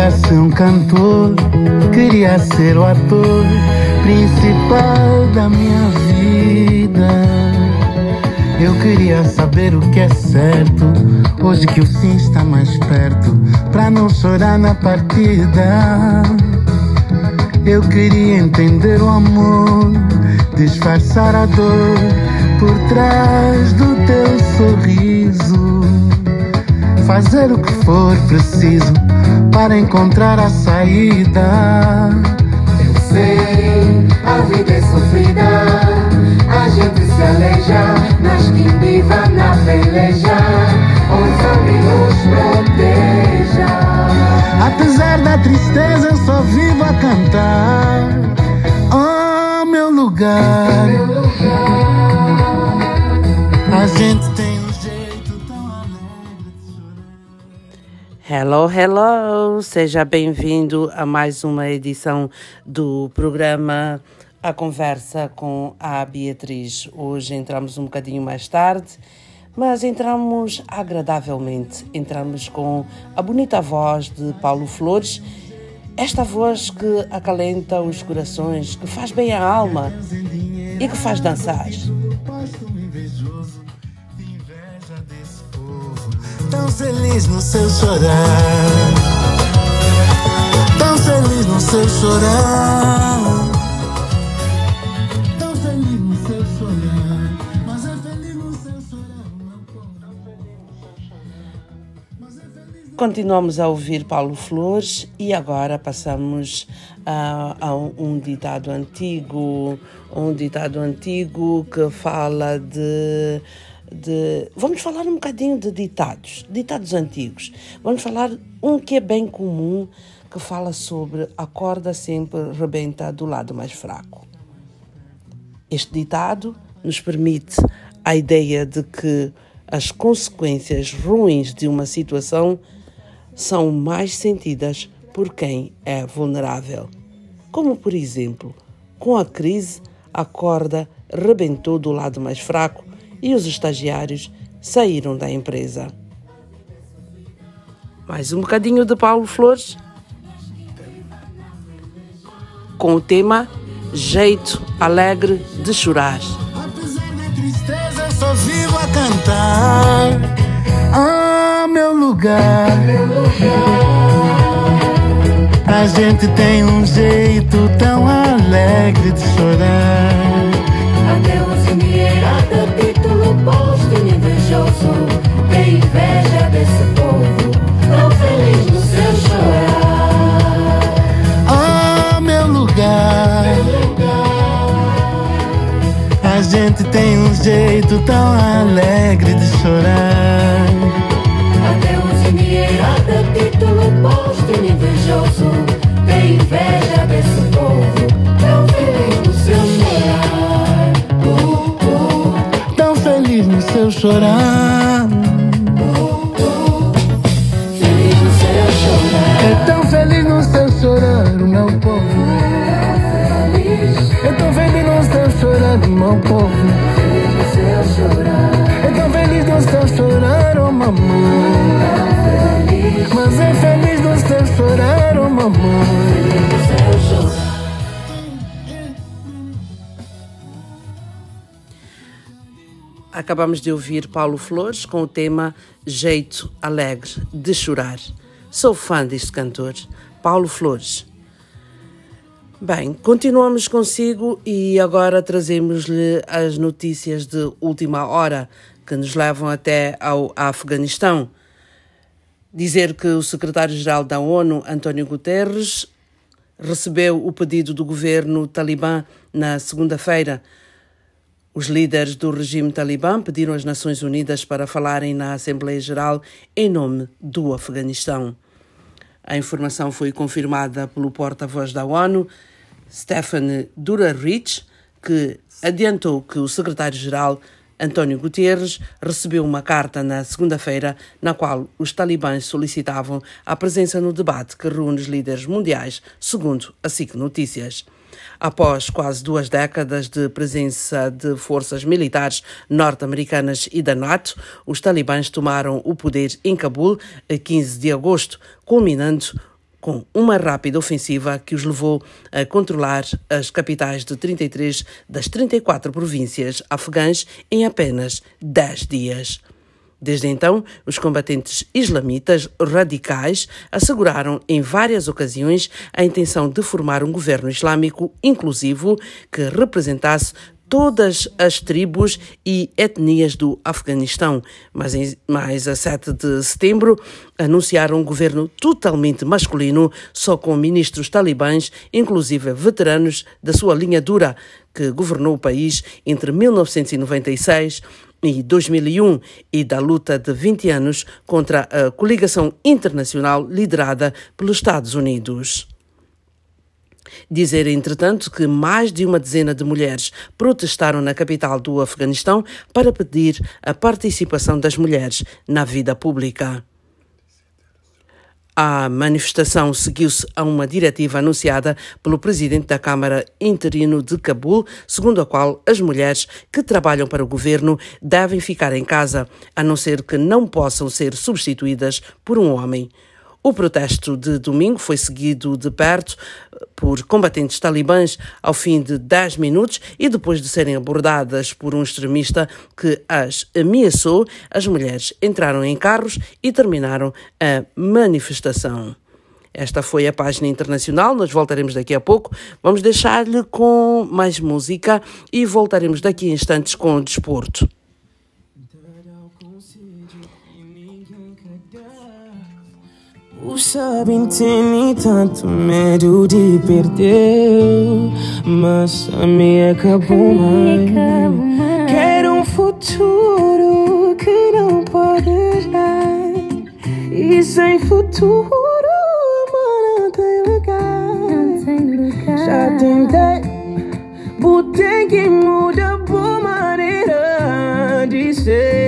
queria ser um cantor, queria ser o ator principal da minha vida. Eu queria saber o que é certo, hoje que o fim está mais perto, pra não chorar na partida. Eu queria entender o amor, disfarçar a dor por trás do teu sorriso. Fazer o que for preciso para encontrar a saída. Eu sei, a vida é sofrida, a gente se aleja, nas quindiva na peleja, sabe nos proteja. Apesar da tristeza, eu só vivo a cantar. Oh, meu lugar. A gente tem Hello, hello! Seja bem-vindo a mais uma edição do programa A Conversa com a Beatriz. Hoje entramos um bocadinho mais tarde, mas entramos agradavelmente. Entramos com a bonita voz de Paulo Flores, esta voz que acalenta os corações, que faz bem à alma e que faz dançar. Tão feliz no seu chorar. Tão feliz no seu chorar. Tão feliz no seu chorar. Mas é feliz no seu chorar. Continuamos a ouvir Paulo Flores e agora passamos a, a um, um ditado antigo, um ditado antigo que fala de, de. Vamos falar um bocadinho de ditados, ditados antigos. Vamos falar um que é bem comum, que fala sobre a corda sempre rebenta do lado mais fraco. Este ditado nos permite a ideia de que as consequências ruins de uma situação são mais sentidas por quem é vulnerável. Como, por exemplo, com a crise, a corda rebentou do lado mais fraco e os estagiários saíram da empresa. Mais um bocadinho de Paulo Flores com o tema Jeito Alegre de Chorar. Apesar da tristeza, só vivo a cantar. Ah, meu lugar. A gente tem um jeito tão alegre de chorar. Posto invejoso, tem inveja desse povo, tão feliz no seu chorar. Ah, meu lugar. A gente tem um jeito tão alegre de chorar. Adeus endinheirada, título posto invejoso, tem inveja desse povo, no seu chorar. feliz seu chorar. É tão Acabamos de ouvir Paulo Flores com o tema Jeito Alegre de Chorar. Sou fã deste cantor, Paulo Flores. Bem, continuamos consigo e agora trazemos-lhe as notícias de última hora que nos levam até ao Afeganistão. Dizer que o secretário-geral da ONU, António Guterres, recebeu o pedido do governo talibã na segunda-feira. Os líderes do regime talibã pediram às Nações Unidas para falarem na Assembleia Geral em nome do Afeganistão. A informação foi confirmada pelo porta-voz da ONU, Stefan Durarich, que adiantou que o secretário-geral António Guterres recebeu uma carta na segunda-feira na qual os talibãs solicitavam a presença no debate que reúne os líderes mundiais, segundo a SIC Notícias. Após quase duas décadas de presença de forças militares norte-americanas e da NATO, os talibãs tomaram o poder em Cabul a 15 de agosto, culminando com uma rápida ofensiva que os levou a controlar as capitais de 33 das 34 províncias afegãs em apenas 10 dias. Desde então, os combatentes islamitas radicais asseguraram em várias ocasiões a intenção de formar um governo islâmico inclusivo que representasse todas as tribos e etnias do Afeganistão, mas, em, mais a 7 de setembro anunciaram um governo totalmente masculino, só com ministros talibãs, inclusive veteranos da sua linha dura, que governou o país entre 1996 e 2001 e da luta de 20 anos contra a coligação internacional liderada pelos Estados Unidos. Dizer, entretanto, que mais de uma dezena de mulheres protestaram na capital do Afeganistão para pedir a participação das mulheres na vida pública. A manifestação seguiu-se a uma diretiva anunciada pelo presidente da Câmara interino de Cabul, segundo a qual as mulheres que trabalham para o governo devem ficar em casa, a não ser que não possam ser substituídas por um homem. O protesto de domingo foi seguido de perto por combatentes talibãs ao fim de 10 minutos e depois de serem abordadas por um extremista que as ameaçou, as mulheres entraram em carros e terminaram a manifestação. Esta foi a página internacional, nós voltaremos daqui a pouco. Vamos deixar-lhe com mais música e voltaremos daqui a instantes com o desporto. Sabem tem tanto medo de perder, mas a minha acabou mais. Quero um futuro que não pode dar, e sem futuro, amor, não tem lugar. Já tentei, botei que muda boa maneira de ser,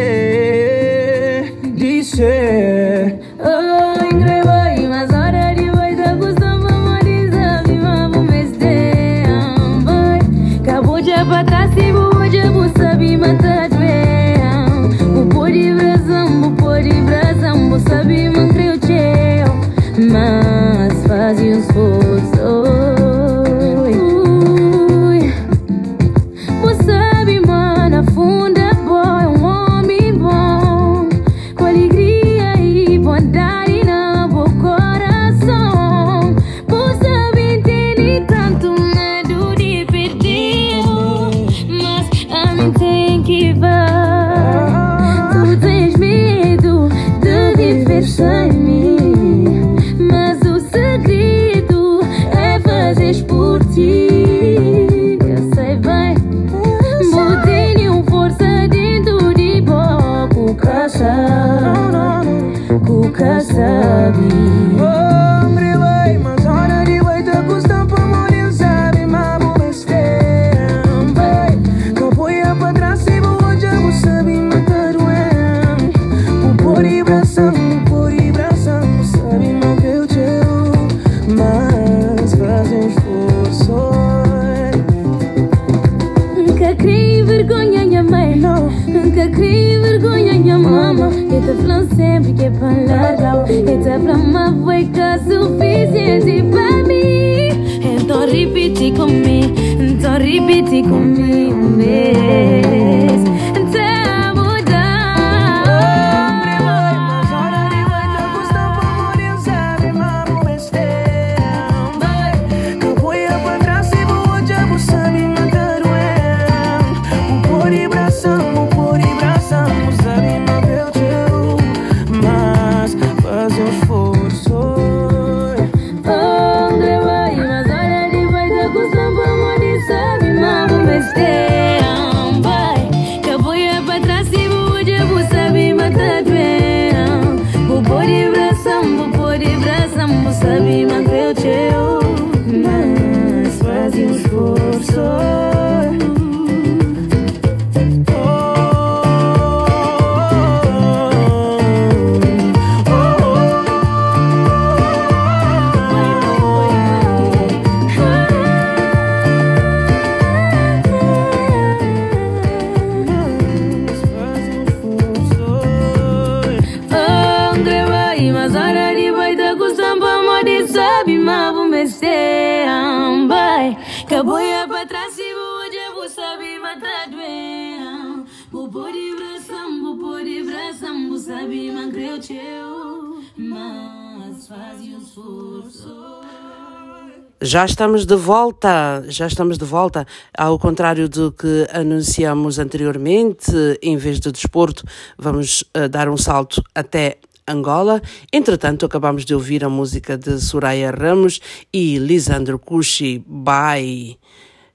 Já estamos de volta, já estamos de volta. Ao contrário do que anunciamos anteriormente, em vez de desporto, vamos uh, dar um salto até Angola. Entretanto, acabamos de ouvir a música de Soraya Ramos e Lisandro Cucci, Bye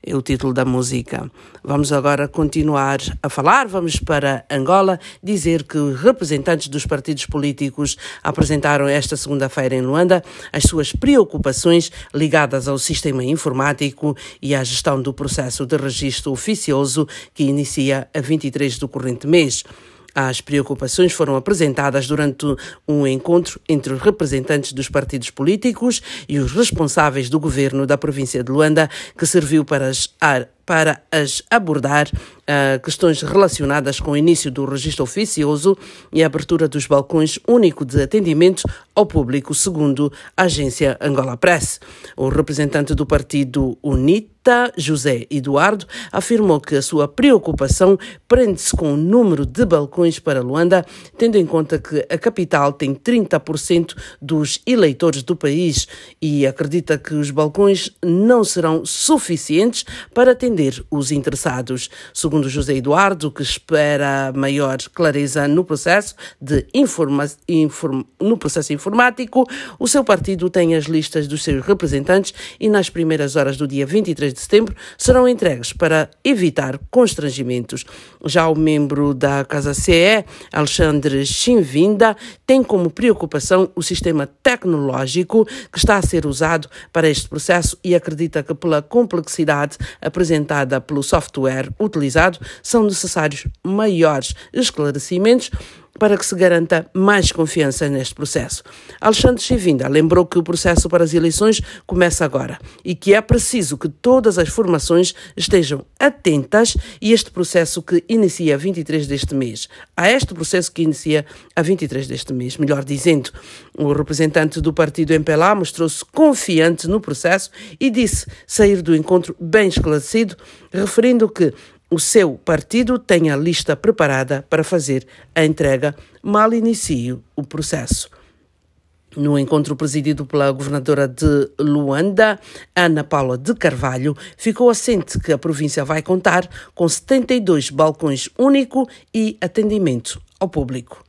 é o título da música. Vamos agora continuar a falar, vamos para Angola, dizer que representantes dos partidos políticos apresentaram esta segunda-feira em Luanda as suas preocupações ligadas ao sistema informático e à gestão do processo de registro oficioso que inicia a 23 do corrente mês. As preocupações foram apresentadas durante um encontro entre os representantes dos partidos políticos e os responsáveis do governo da província de Luanda, que serviu para as, para as abordar uh, questões relacionadas com o início do registro oficioso e a abertura dos balcões único de atendimento ao público, segundo a agência Angola Press. O representante do partido UNIT José Eduardo afirmou que a sua preocupação prende-se com o número de balcões para Luanda, tendo em conta que a capital tem 30% dos eleitores do país e acredita que os balcões não serão suficientes para atender os interessados. Segundo José Eduardo, que espera maior clareza no processo de informa inform no processo informático, o seu partido tem as listas dos seus representantes e nas primeiras horas do dia 23 de setembro serão entregues para evitar constrangimentos. Já o membro da Casa CE, Alexandre Chinvinda, tem como preocupação o sistema tecnológico que está a ser usado para este processo e acredita que pela complexidade pelo software utilizado são necessários maiores esclarecimentos para que se garanta mais confiança neste processo. Alexandre Chivinda lembrou que o processo para as eleições começa agora e que é preciso que todas as formações estejam atentas e este processo que inicia a 23 deste mês, a este processo que inicia a 23 deste mês, melhor dizendo, o representante do partido MPLA mostrou-se confiante no processo e disse sair do encontro bem esclarecido, referindo que o seu partido tem a lista preparada para fazer a entrega mal inicie o processo. No encontro presidido pela governadora de Luanda, Ana Paula de Carvalho, ficou assente que a província vai contar com 72 balcões único e atendimento ao público.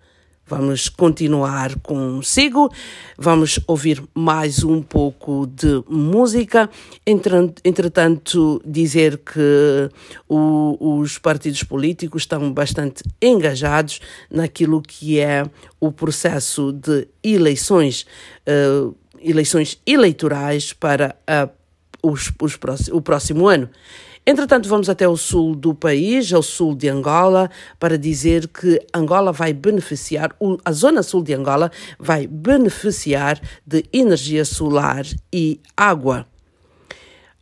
Vamos continuar consigo, vamos ouvir mais um pouco de música. Entretanto, dizer que o, os partidos políticos estão bastante engajados naquilo que é o processo de eleições, uh, eleições eleitorais para a, os, os, o próximo ano. Entretanto, vamos até o sul do país, ao sul de Angola, para dizer que Angola vai beneficiar, a zona sul de Angola vai beneficiar de energia solar e água.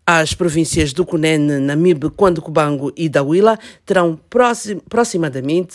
As províncias do Cunene, Namibe, Cubango e Dawila terão aproximadamente,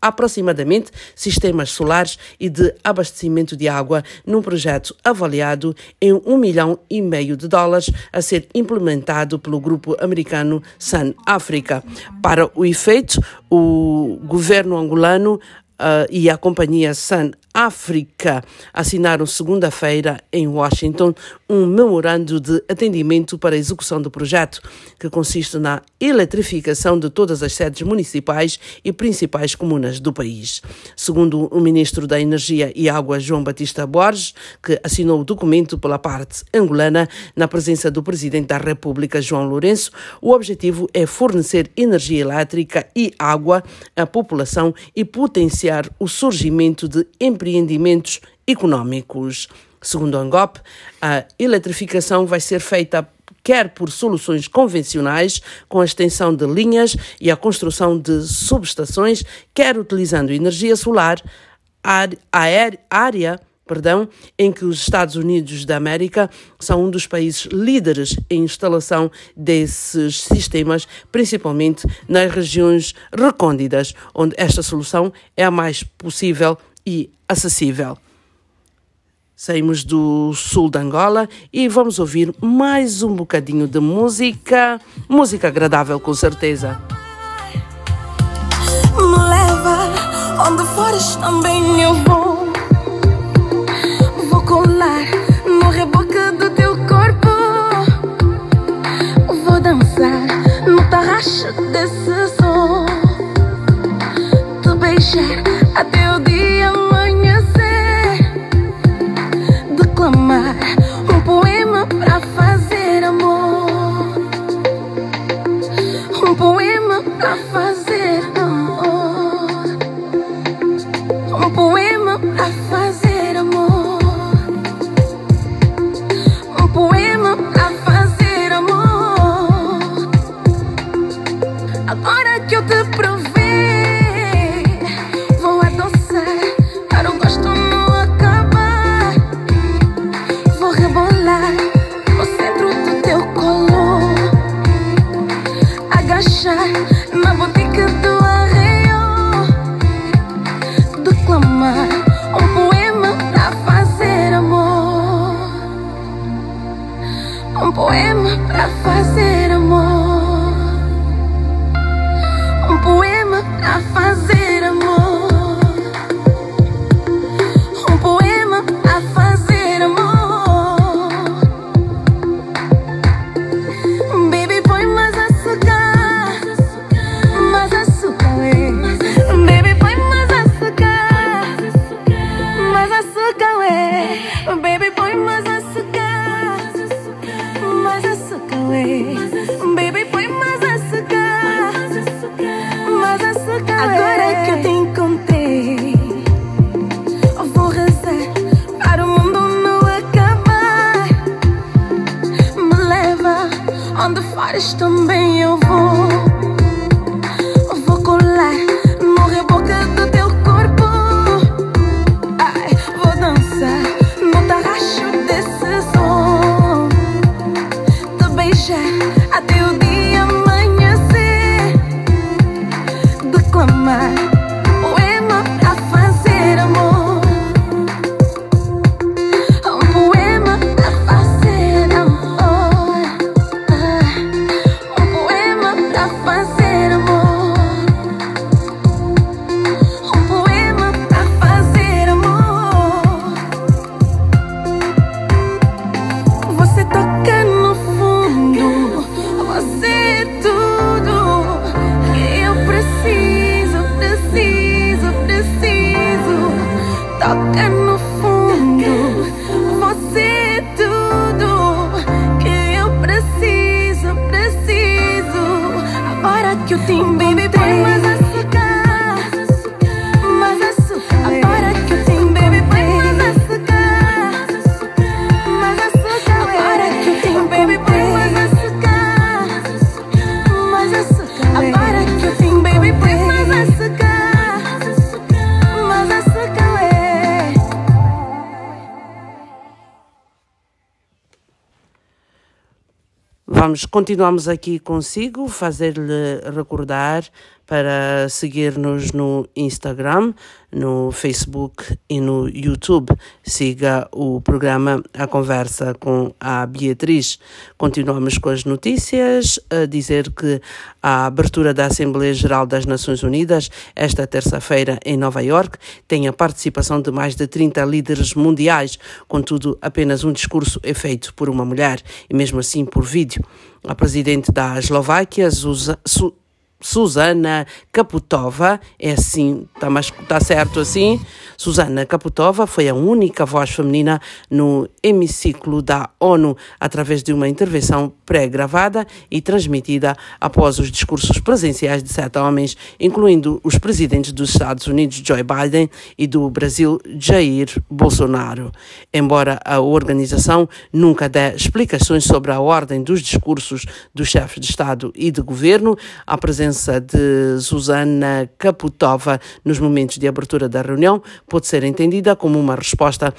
aproximadamente sistemas solares e de abastecimento de água num projeto avaliado em um milhão e meio de dólares a ser implementado pelo grupo americano Sun Africa. Para o efeito, o governo angolano uh, e a companhia Sun África assinaram segunda-feira em Washington um memorando de atendimento para a execução do projeto, que consiste na eletrificação de todas as sedes municipais e principais comunas do país. Segundo o ministro da Energia e Água, João Batista Borges, que assinou o documento pela parte angolana, na presença do presidente da República, João Lourenço, o objetivo é fornecer energia elétrica e água à população e potenciar o surgimento de empresas empreendimentos econômicos. Segundo a ANGOP, a eletrificação vai ser feita quer por soluções convencionais, com a extensão de linhas e a construção de subestações, quer utilizando energia solar, área perdão, em que os Estados Unidos da América são um dos países líderes em instalação desses sistemas, principalmente nas regiões recônditas, onde esta solução é a mais possível e acessível. Saímos do sul de Angola e vamos ouvir mais um bocadinho de música. Música agradável, com certeza. Me leva onde fores também eu vou. Vou colar no reboque do teu corpo. Vou dançar no tarraxo desse som. Te beijar até o dia I'm onde tenho baby, Vamos, continuamos aqui consigo, fazer-lhe recordar para seguir-nos no Instagram, no Facebook e no YouTube. Siga o programa A Conversa com a Beatriz. Continuamos com as notícias, a dizer que a abertura da Assembleia Geral das Nações Unidas, esta terça-feira em Nova York, tem a participação de mais de 30 líderes mundiais, contudo, apenas um discurso é feito por uma mulher, e mesmo assim por vídeo. A presidente da Eslováquia, Zuza, Su, Susana Kaputova, é assim, está tá certo assim? Susana Kaputova foi a única voz feminina no hemiciclo da ONU, através de uma intervenção pré-gravada e transmitida após os discursos presenciais de sete homens, incluindo os presidentes dos Estados Unidos, Joe Biden, e do Brasil, Jair Bolsonaro. Embora a organização nunca dê explicações sobre a ordem dos discursos dos chefes de Estado e de governo, a presença de Susana Kaputova nos momentos de abertura da reunião pode ser entendida como uma resposta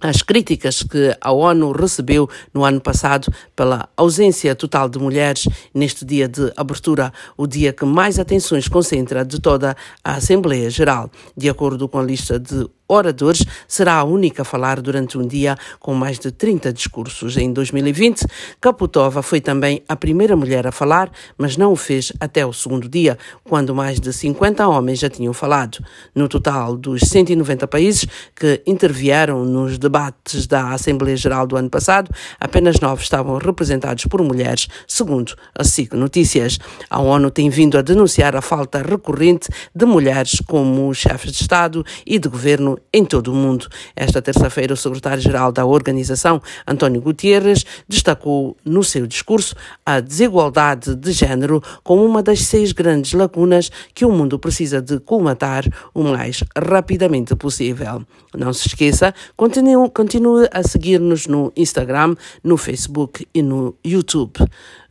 às críticas que a ONU recebeu no ano passado pela ausência total de mulheres neste dia de abertura, o dia que mais atenções concentra de toda a Assembleia Geral. De acordo com a lista de oradores, será a única a falar durante um dia com mais de 30 discursos. Em 2020, Kaputova foi também a primeira mulher a falar, mas não o fez até o segundo dia, quando mais de 50 homens já tinham falado. No total dos 190 países que intervieram nos debates da Assembleia Geral do ano passado, apenas nove estavam representados por mulheres, segundo a SIC Notícias. A ONU tem vindo a denunciar a falta recorrente de mulheres como chefes de Estado e de governo em todo o mundo. Esta terça-feira, o secretário-geral da organização, António Gutierrez, destacou no seu discurso a desigualdade de género como uma das seis grandes lacunas que o mundo precisa de colmatar o mais rapidamente possível. Não se esqueça, continue, continue a seguir-nos no Instagram, no Facebook e no YouTube.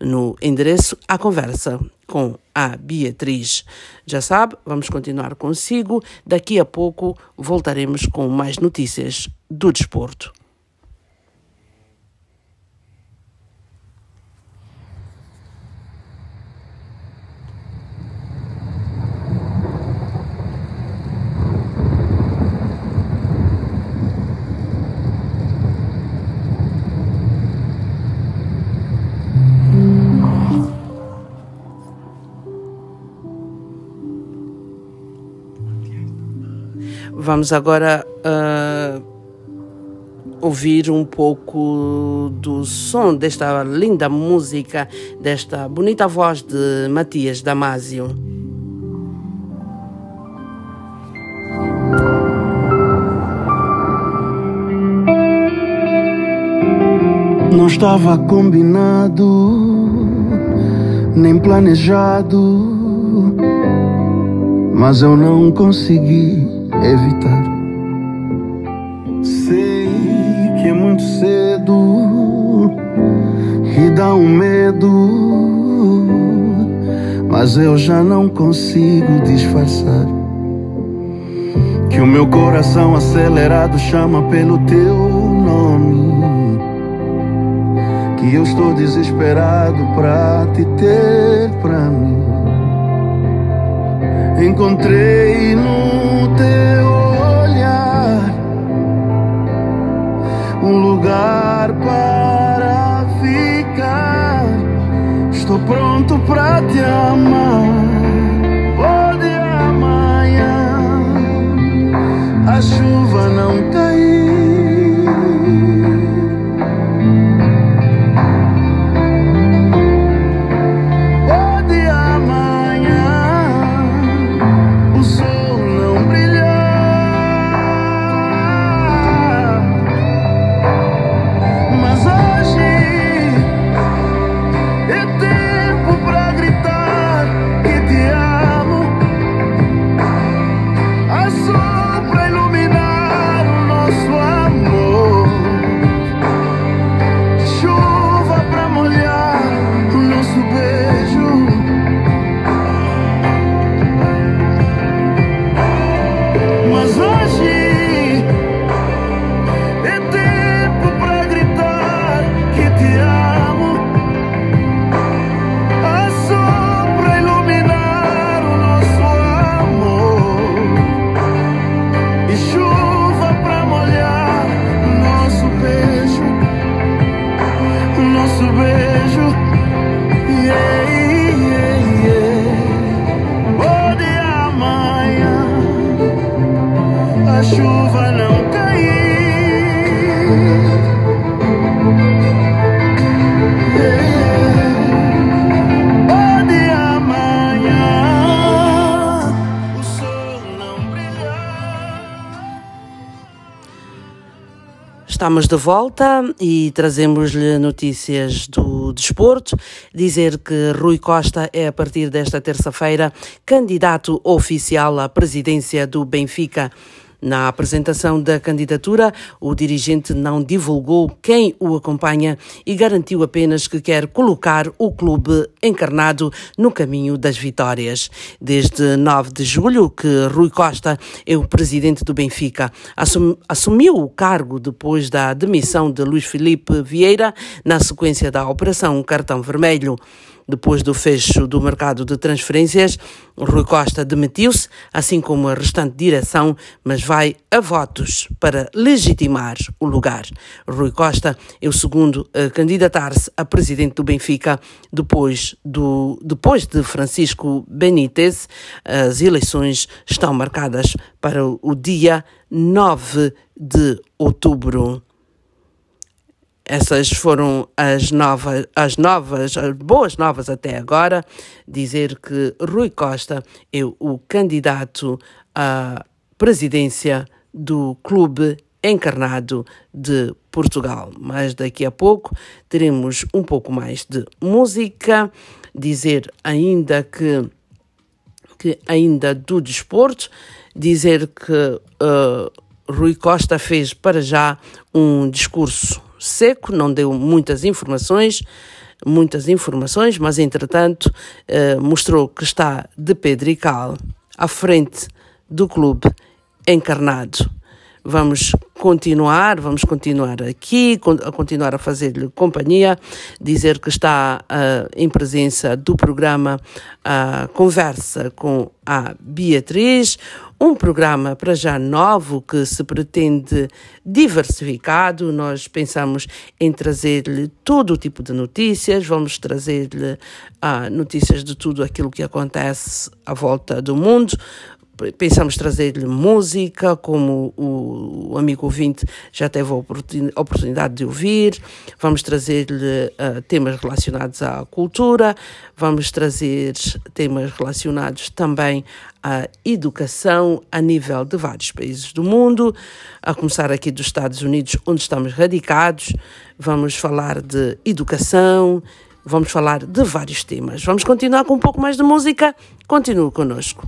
No endereço A Conversa com a Beatriz. Já sabe, vamos continuar consigo. Daqui a pouco voltaremos com mais notícias do desporto. Vamos agora uh, ouvir um pouco do som desta linda música, desta bonita voz de Matias Damasio. Não estava combinado, nem planejado, mas eu não consegui evitar. Sei que é muito cedo e dá um medo, mas eu já não consigo disfarçar. Que o meu coração acelerado chama pelo teu nome. Que eu estou desesperado pra te ter pra mim. Encontrei no teu olhar um lugar para ficar. Estou pronto pra te amar. Pode amanhã a chuva não cair. Estamos de volta e trazemos-lhe notícias do desporto. Dizer que Rui Costa é, a partir desta terça-feira, candidato oficial à presidência do Benfica. Na apresentação da candidatura, o dirigente não divulgou quem o acompanha e garantiu apenas que quer colocar o clube encarnado no caminho das vitórias. Desde 9 de julho, que Rui Costa é o presidente do Benfica. Assum- Assumiu o cargo depois da demissão de Luís Felipe Vieira na sequência da Operação Cartão Vermelho. Depois do fecho do mercado de transferências, Rui Costa demitiu-se, assim como a restante direção, mas vai a votos para legitimar o lugar. Rui Costa é o segundo a candidatar-se a presidente do Benfica depois, do, depois de Francisco Benítez. As eleições estão marcadas para o dia 9 de outubro. Essas foram as novas, as novas, as boas novas até agora. Dizer que Rui Costa é o candidato à presidência do Clube Encarnado de Portugal. Mas daqui a pouco teremos um pouco mais de música. Dizer ainda que, que ainda do desporto, dizer que uh, Rui Costa fez para já um discurso seco, não deu muitas informações, muitas informações, mas entretanto eh, mostrou que está de pedra e cal à frente do clube encarnado. Vamos continuar, vamos continuar aqui, a continuar a fazer-lhe companhia, dizer que está uh, em presença do programa uh, Conversa com a Beatriz, um programa para já novo que se pretende diversificado. Nós pensamos em trazer-lhe todo o tipo de notícias, vamos trazer-lhe uh, notícias de tudo aquilo que acontece à volta do mundo pensamos trazer-lhe música, como o, amigo ouvinte já teve a oportunidade de ouvir, vamos trazer-lhe uh, temas relacionados à cultura, vamos trazer temas relacionados também à educação a nível de vários países do mundo, a começar aqui dos Estados Unidos, onde estamos radicados, vamos falar de educação, vamos falar de vários temas. Vamos continuar com um pouco mais de música? Continue conosco.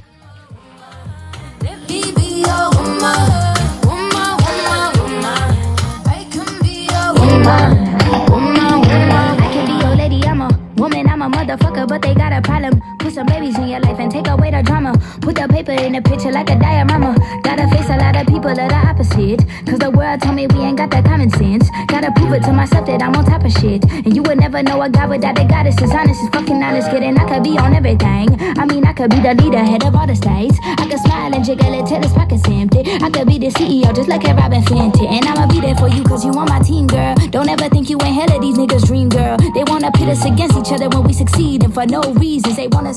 Motherfucker, but they got a problem. Put some babies in your life and take away the drama. Put the paper in the picture like a diorama. Gotta face a lot of people that are opposite. Cause the world told me we ain't got that common sense. Gotta prove it to myself that I'm on top of shit. And you would never know a guy without a goddess is honest, is fucking honest. Kidding, I could be on everything. I mean, I could be the leader, head of all the states. I could smile and jiggle it till his pockets empty. I could be the CEO just like a Robin Fenty. And I'ma be there for you cause you on my team, girl. Don't ever think you ain't hell of these niggas' dream, girl. They wanna pit us against each other when we succeed. And for no reasons, they wanna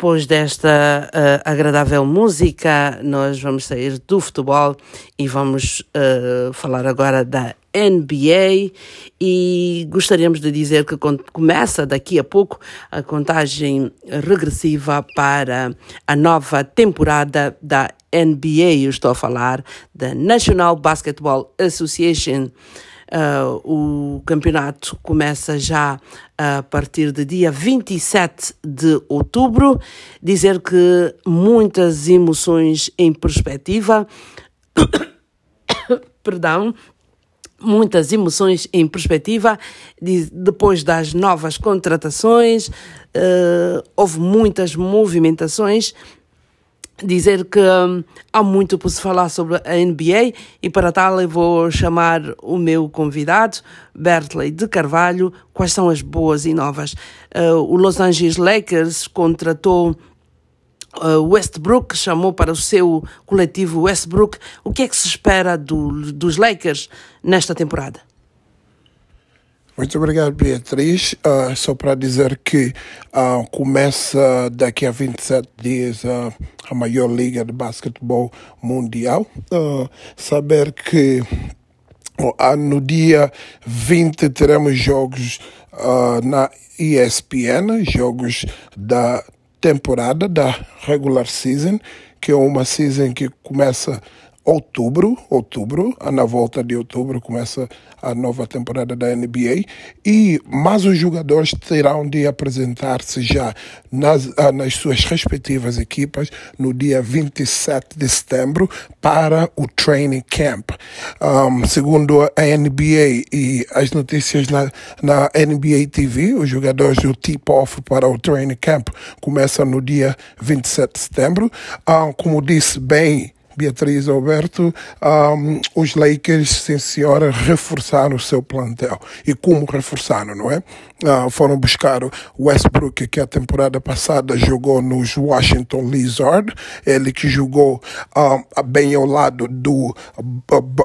Depois desta uh, agradável música, nós vamos sair do futebol e vamos uh, falar agora da NBA e gostaríamos de dizer que começa daqui a pouco a contagem regressiva para a nova temporada da NBA. Eu estou a falar da National Basketball Association. Uh, o campeonato começa já a partir do dia 27 de outubro. Dizer que muitas emoções em perspectiva. Perdão, muitas emoções em perspectiva depois das novas contratações, uh, houve muitas movimentações dizer que hum, há muito por se falar sobre a NBA e para tal eu vou chamar o meu convidado, Bertley de Carvalho, quais são as boas e novas. Uh, o Los Angeles Lakers contratou uh, Westbrook, chamou para o seu coletivo Westbrook. O que é que se espera do, dos Lakers nesta temporada? Muito obrigado, Beatriz. Uh, só para dizer que uh, começa daqui a 27 dias uh, a maior liga de basquetebol mundial. saber que no dia 20 teremos jogos na ESPN, jogos da temporada da regular season, que é uma season que começa outubro, outubro, na volta de outubro começa a nova temporada da NBA e mas os jogadores terão de apresentar-se já nas, ah, nas suas respectivas equipas no dia 27 de setembro para o training camp. Um, segundo a NBA e as notícias na, na NBA TV, os jogadores do tip-off para o training camp começam no dia 27 de setembro. Um, como disse bem Beatriz Alberto, um, os Lakers, sim senhora, reforçaram o seu plantel. E como reforçaram, não é? Uh, foram buscar o Westbrook, que a temporada passada jogou nos Washington Lizard, ele que jogou uh, bem ao lado do,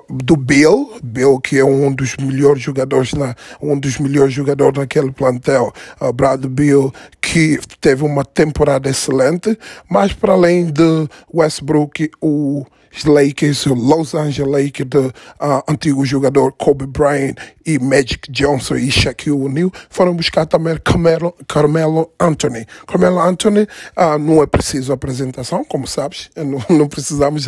do Bill, Bill que é um dos melhores jogadores, na, um dos melhores jogadores naquele plantel, uh, Brad Bill, que teve uma temporada excelente, mas para além de Westbrook, o Lakers, Los Angeles Lakers, do uh, antigo jogador Kobe Bryant e Magic Johnson e Shaquille O'Neal, foram buscar também Carmelo, Carmelo Anthony. Carmelo Anthony uh, não é preciso apresentação, como sabes, não, não precisamos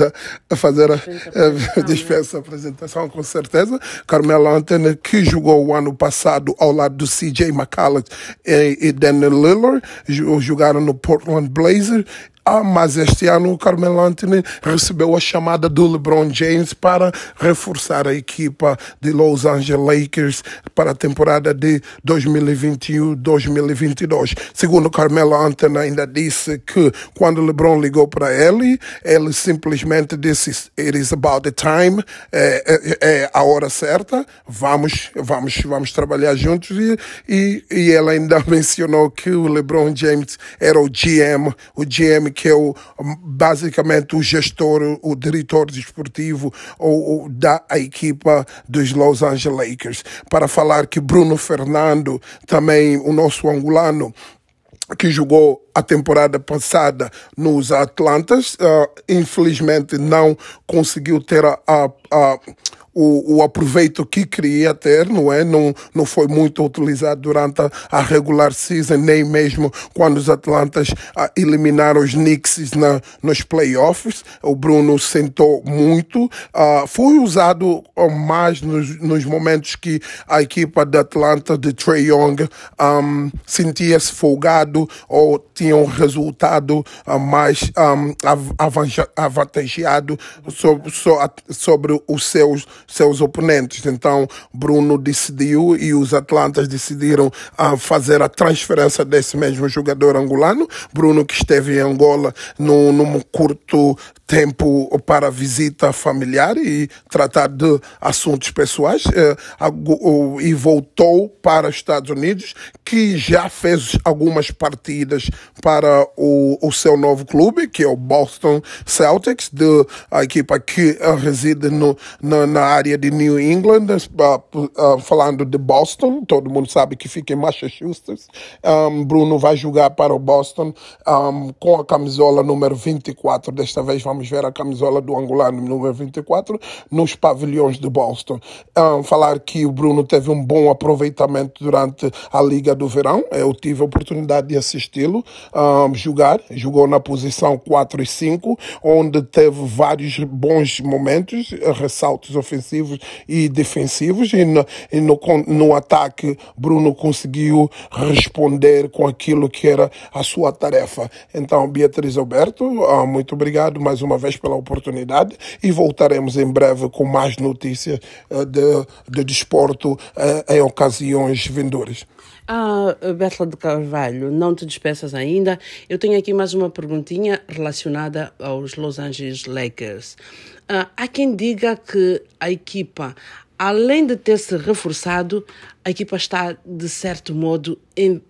fazer a, a, a dispensa apresentação, com certeza. Carmelo Anthony, que jogou o ano passado ao lado do CJ McCallum e, e Daniel Lillard, jogaram no Portland Blazers ah, mas este ano o Carmelo Anthony recebeu a chamada do LeBron James para reforçar a equipa de Los Angeles Lakers para a temporada de 2021-2022. Segundo Carmelo Anthony ainda disse que quando LeBron ligou para ele, ele simplesmente disse it is about the time, é, é, é a hora certa, vamos, vamos, vamos trabalhar juntos e, e, e ele ainda mencionou que o LeBron James era o GM, o GM que é o, basicamente o gestor, o diretor desportivo ou, ou da equipa dos Los Angeles Lakers. Para falar que Bruno Fernando, também o nosso angolano, que jogou a temporada passada nos Atlantas, uh, infelizmente não conseguiu ter a, a, a o, o aproveito que queria ter, não é? Não, não foi muito utilizado durante a, a regular season, nem mesmo quando os Atlantas ah, eliminaram os Knicks na, nos playoffs. O Bruno sentou muito. Ah, foi usado mais nos, nos momentos que a equipa de Atlanta, de Trey Young, um, sentia-se folgado ou tinha um resultado uh, mais um, avantageado sobre, sobre os seus seus oponentes. Então, Bruno decidiu e os Atlantas decidiram uh, fazer a transferência desse mesmo jogador angolano. Bruno, que esteve em Angola num, num curto tempo para visita familiar e tratar de assuntos pessoais eh, e voltou para os Estados Unidos, que já fez algumas partidas para o, o seu novo clube, que é o Boston Celtics, de, a equipa que reside no, na, na área de New England, uh, uh, falando de Boston, todo mundo sabe que fica em Massachusetts. Um, Bruno vai jogar para o Boston um, com a camisola número 24, desta vez vamos ver a camisola do angolano número 24 nos pavilhões de Boston. Um, falar que o Bruno teve um bom aproveitamento durante a Liga do Verão. Eu tive a oportunidade de assisti-lo jogar. Jogou na posição 4 e 5, onde teve vários bons momentos, ressaltos ofensivos e defensivos. E no, e no, no ataque, Bruno conseguiu responder com aquilo que era a sua tarefa. Então, Beatriz Alberto, muito obrigado mais uma vez pela oportunidade e voltaremos em breve com mais notícias uh, de, de desporto uh, em ocasiões vindouras. Ah, Betla de Carvalho, não te despeças ainda. Eu tenho aqui mais uma perguntinha relacionada aos Los Angeles Lakers. Ah, há quem diga que a equipa além de ter se reforçado, a equipa está, de certo modo, em, uh,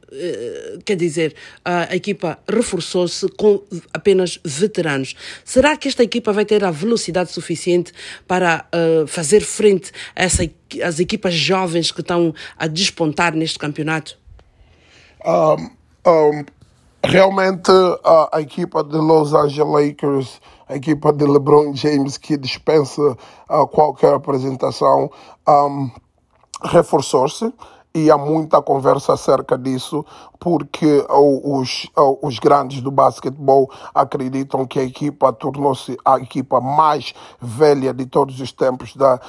quer dizer, a equipa reforçou-se com apenas veteranos. Será que esta equipa vai ter a velocidade suficiente para uh, fazer frente a essa, às equipas jovens que estão a despontar neste campeonato? Um, um, realmente, a, a equipa de Los Angeles Lakers a equipa de LeBron James que dispensa uh, qualquer apresentação um, reforçou-se e há muita conversa acerca disso, porque os, os grandes do basquetebol acreditam que a equipa tornou-se a equipa mais velha de todos os tempos da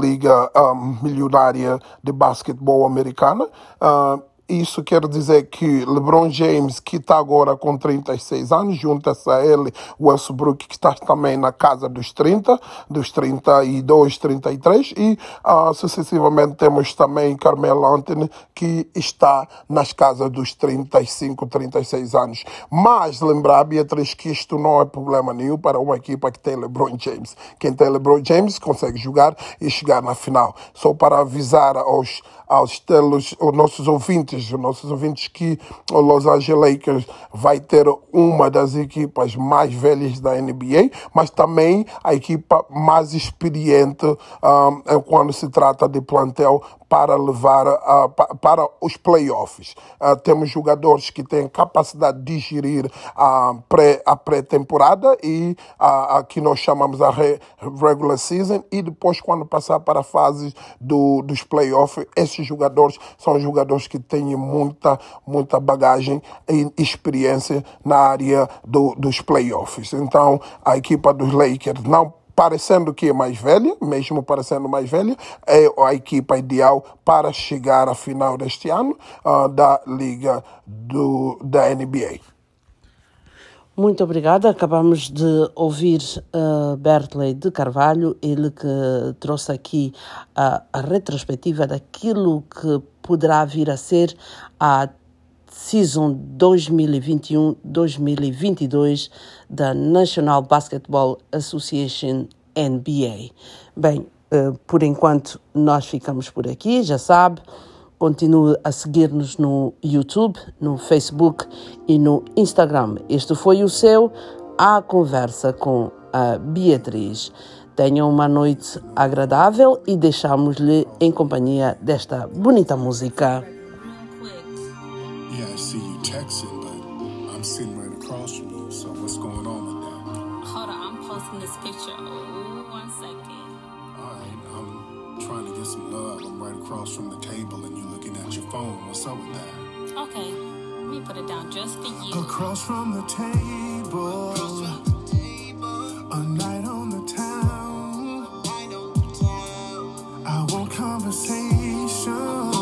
Liga um, Milionária de Basquetebol Americana. Uh, isso quer dizer que LeBron James, que está agora com 36 anos, junta-se a ele Westbrook, que está também na casa dos 30, dos 32, 33, e uh, sucessivamente temos também Carmelo Anthony, que está nas casas dos 35, 36 anos. Mas lembrar, Beatriz, que isto não é problema nenhum para uma equipa que tem LeBron James. Quem tem LeBron James consegue jogar e chegar na final. Só para avisar aos aos telos, os nossos ouvintes, os nossos ouvintes que o Los Angeles Lakers vai ter uma das equipas mais velhas da NBA, mas também a equipa mais experiente um, quando se trata de plantel para levar uh, para os playoffs. Uh, temos jogadores que têm capacidade de gerir a pré a pré-temporada e a, a que nós chamamos a re, regular season e depois quando passar para a fase do, dos playoffs, esses jogadores são jogadores que têm muita muita bagagem e experiência na área do, dos playoffs. Então a equipa dos Lakers não parecendo que é mais velha, mesmo parecendo mais velha, é a equipa ideal para chegar à final deste ano uh, da Liga do, da NBA. Muito obrigada. Acabamos de ouvir uh, Bertley de Carvalho, ele que trouxe aqui uh, a retrospectiva daquilo que poderá vir a ser a Season 2021-2022 da National Basketball Association NBA. Bem, uh, por enquanto nós ficamos por aqui, já sabe. Continue a seguir-nos no YouTube, no Facebook e no Instagram. Este foi o seu A Conversa com a Beatriz. Tenham uma noite agradável e deixamos-lhe em companhia desta bonita música. texting, but I'm sitting right across from you. So what's going on with that? Hold on, I'm posting this picture. Oh, one second. All right, I'm trying to get some love. I'm right across from the phone. What's up with that? Okay, let me put it down just for you. Across from the table. A night on the town. I want conversation.